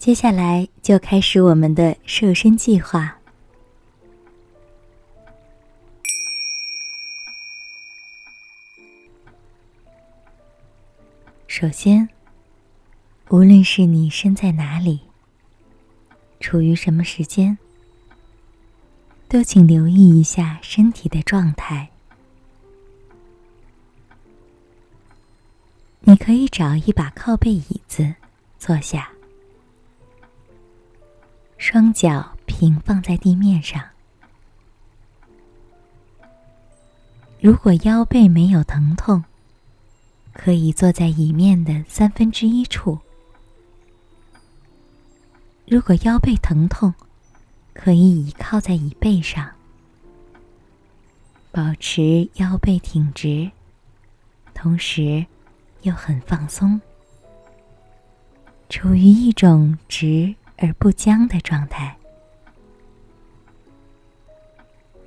接下来就开始我们的瘦身计划。首先，无论是你身在哪里，处于什么时间，都请留意一下身体的状态。你可以找一把靠背椅子坐下，双脚平放在地面上。如果腰背没有疼痛，可以坐在椅面的三分之一处。如果腰背疼痛，可以倚靠在椅背上，保持腰背挺直，同时又很放松，处于一种直而不僵的状态。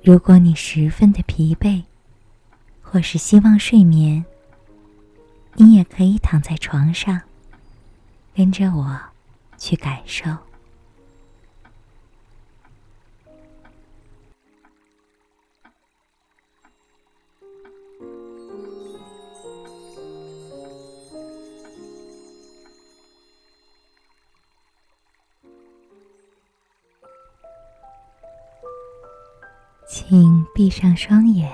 如果你十分的疲惫，或是希望睡眠，你也可以躺在床上，跟着我去感受。请闭上双眼。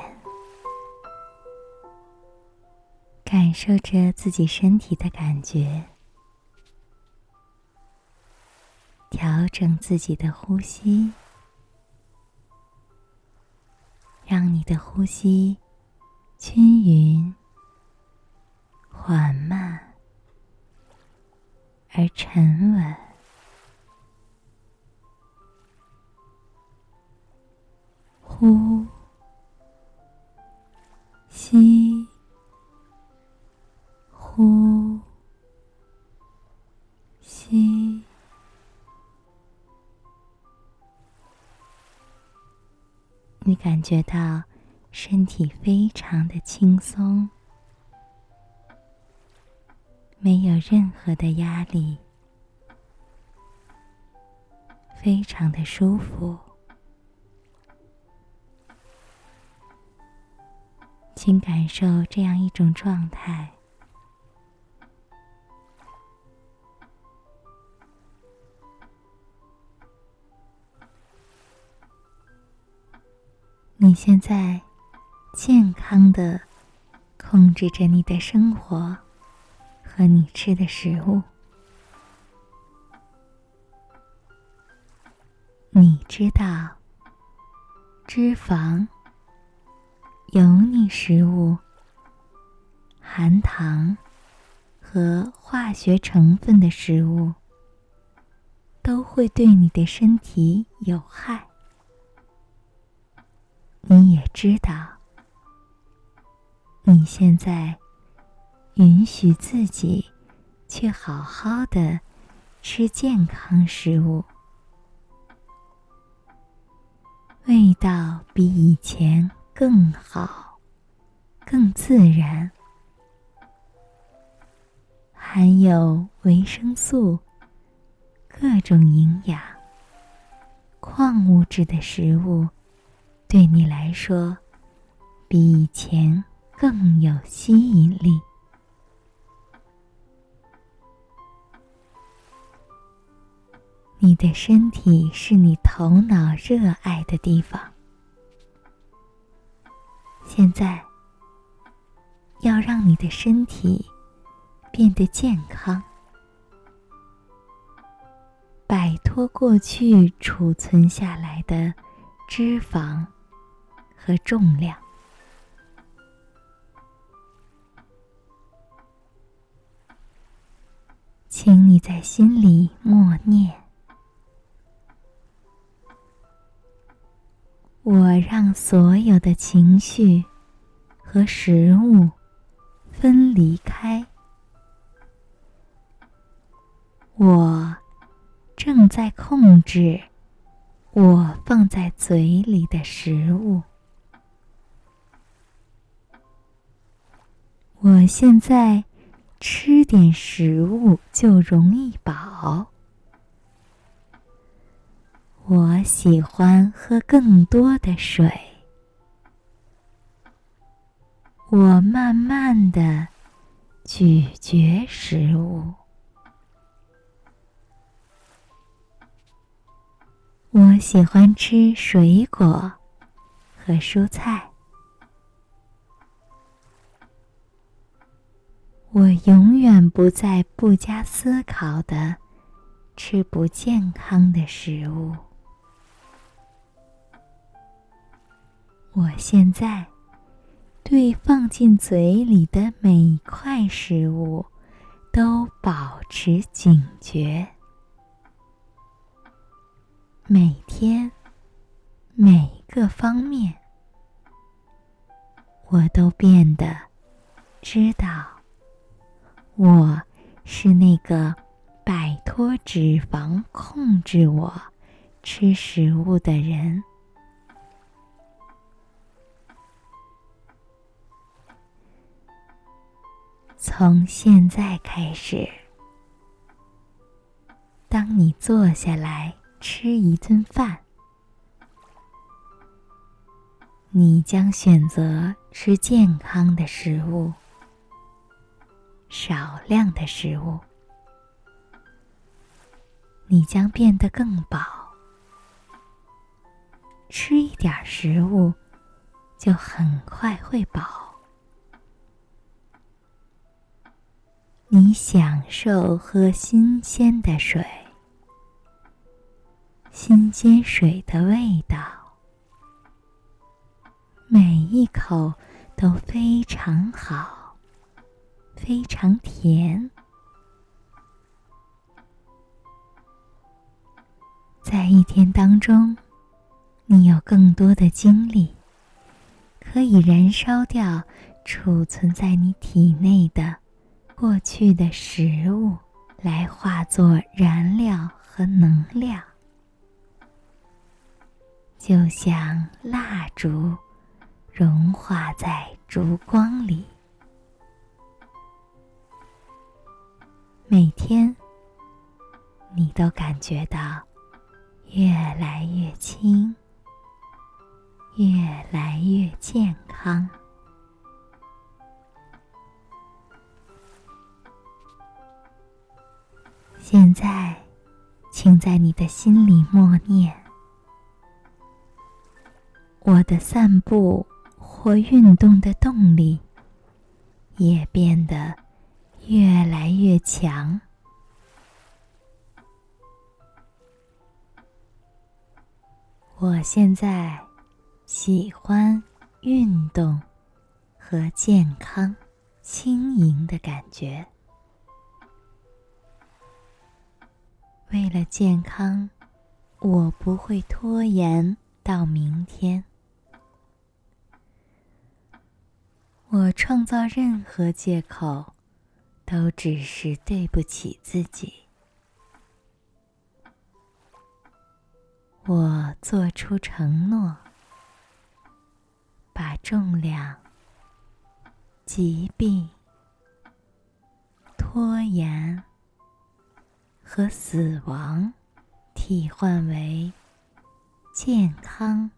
感受着自己身体的感觉，调整自己的呼吸，让你的呼吸均匀、缓慢而沉稳。呼，吸。呼，吸，你感觉到身体非常的轻松，没有任何的压力，非常的舒服。请感受这样一种状态。你现在健康的控制着你的生活和你吃的食物。你知道，脂肪、油腻食物、含糖和化学成分的食物都会对你的身体有害。你也知道，你现在允许自己去好好的吃健康食物，味道比以前更好，更自然，含有维生素、各种营养、矿物质的食物。对你来说，比以前更有吸引力。你的身体是你头脑热爱的地方。现在，要让你的身体变得健康，摆脱过去储存下来的脂肪。和重量，请你在心里默念：“我让所有的情绪和食物分离开，我正在控制我放在嘴里的食物。”我现在吃点食物就容易饱，我喜欢喝更多的水。我慢慢的咀嚼食物。我喜欢吃水果和蔬菜。我永远不再不加思考的吃不健康的食物。我现在对放进嘴里的每块食物都保持警觉。每天，每个方面，我都变得知道，我是那个摆脱脂肪控制我吃食物的人。从现在开始，当你坐下来。吃一顿饭，你将选择吃健康的食物，少量的食物，你将变得更饱。吃一点食物，就很快会饱。你享受喝新鲜的水。新鲜水的味道，每一口都非常好，非常甜。在一天当中，你有更多的精力，可以燃烧掉储存在你体内的过去的食物，来化作燃料和能量。就像蜡烛融化在烛光里，每天你都感觉到越来越轻，越来越健康。现在，请在你的心里默念。我的散步或运动的动力也变得越来越强。我现在喜欢运动和健康、轻盈的感觉。为了健康，我不会拖延到明天。我创造任何借口，都只是对不起自己。我做出承诺，把重量、疾病、拖延和死亡替换为健康、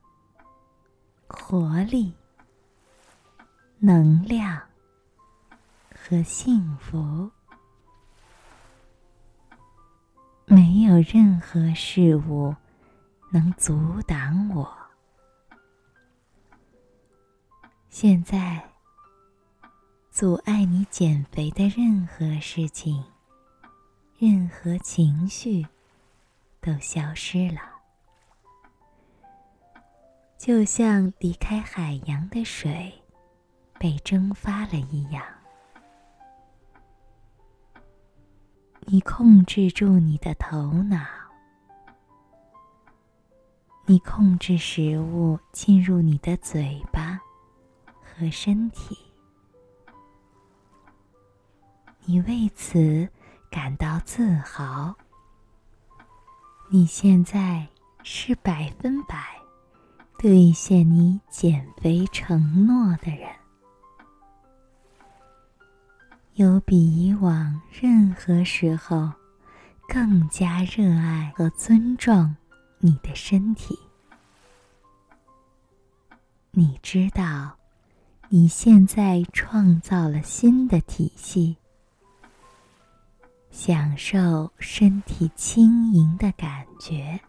活力。能量和幸福，没有任何事物能阻挡我。现在，阻碍你减肥的任何事情、任何情绪都消失了，就像离开海洋的水。被蒸发了一样，你控制住你的头脑，你控制食物进入你的嘴巴和身体，你为此感到自豪。你现在是百分百兑现你减肥承诺的人。有比以往任何时候更加热爱和尊重你的身体。你知道，你现在创造了新的体系，享受身体轻盈的感觉，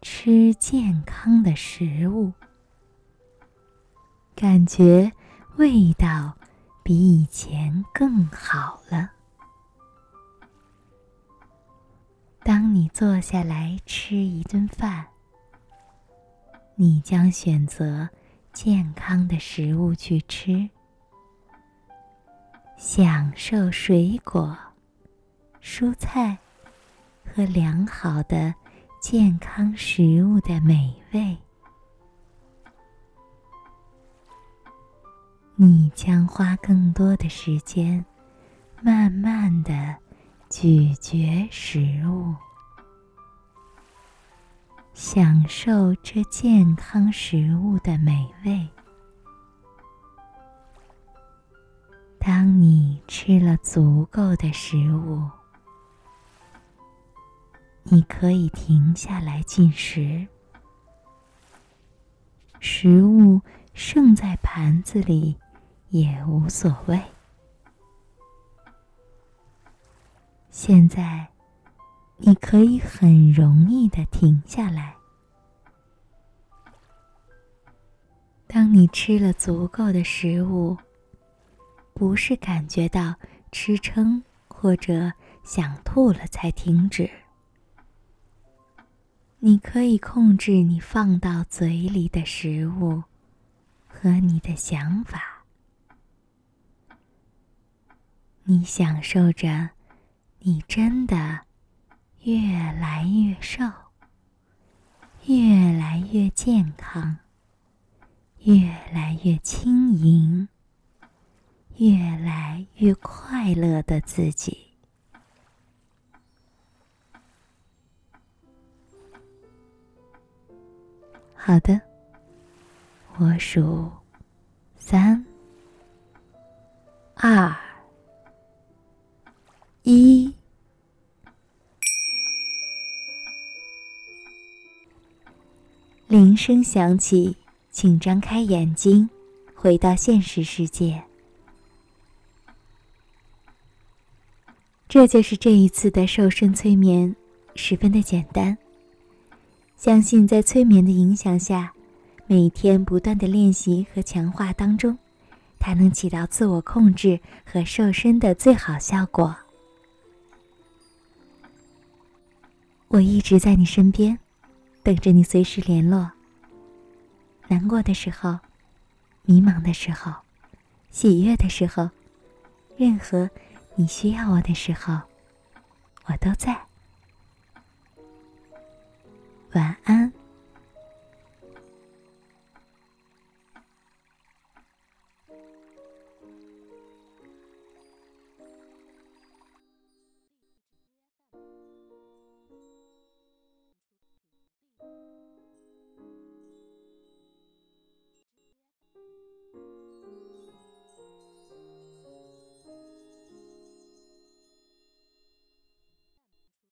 吃健康的食物，感觉味道比以前更好了。当你坐下来吃一顿饭，你将选择健康的食物去吃，享受水果、蔬菜和良好的健康食物的美味。你将花更多的时间，慢慢的。咀嚼食物，享受这健康食物的美味。吃了足够的食物，你可以停下来进食。食物剩在盘子里也无所谓。现在，你可以很容易的停下来。当你吃了足够的食物，不是感觉到吃撑或者想吐了才停止。你可以控制你放到嘴里的食物和你的想法。你享受着。你真的越来越瘦，越来越健康，越来越轻盈，越来越快乐的自己。好的，我数三、二。一，铃声响起，请张开眼睛，回到现实世界。这就是这一次的瘦身催眠，十分的简单。相信在催眠的影响下，每天不断的练习和强化当中，它能起到自我控制和瘦身的最好效果。我一直在你身边，等着你随时联络。难过的时候，迷茫的时候，喜悦的时候，任何你需要我的时候，我都在。晚安。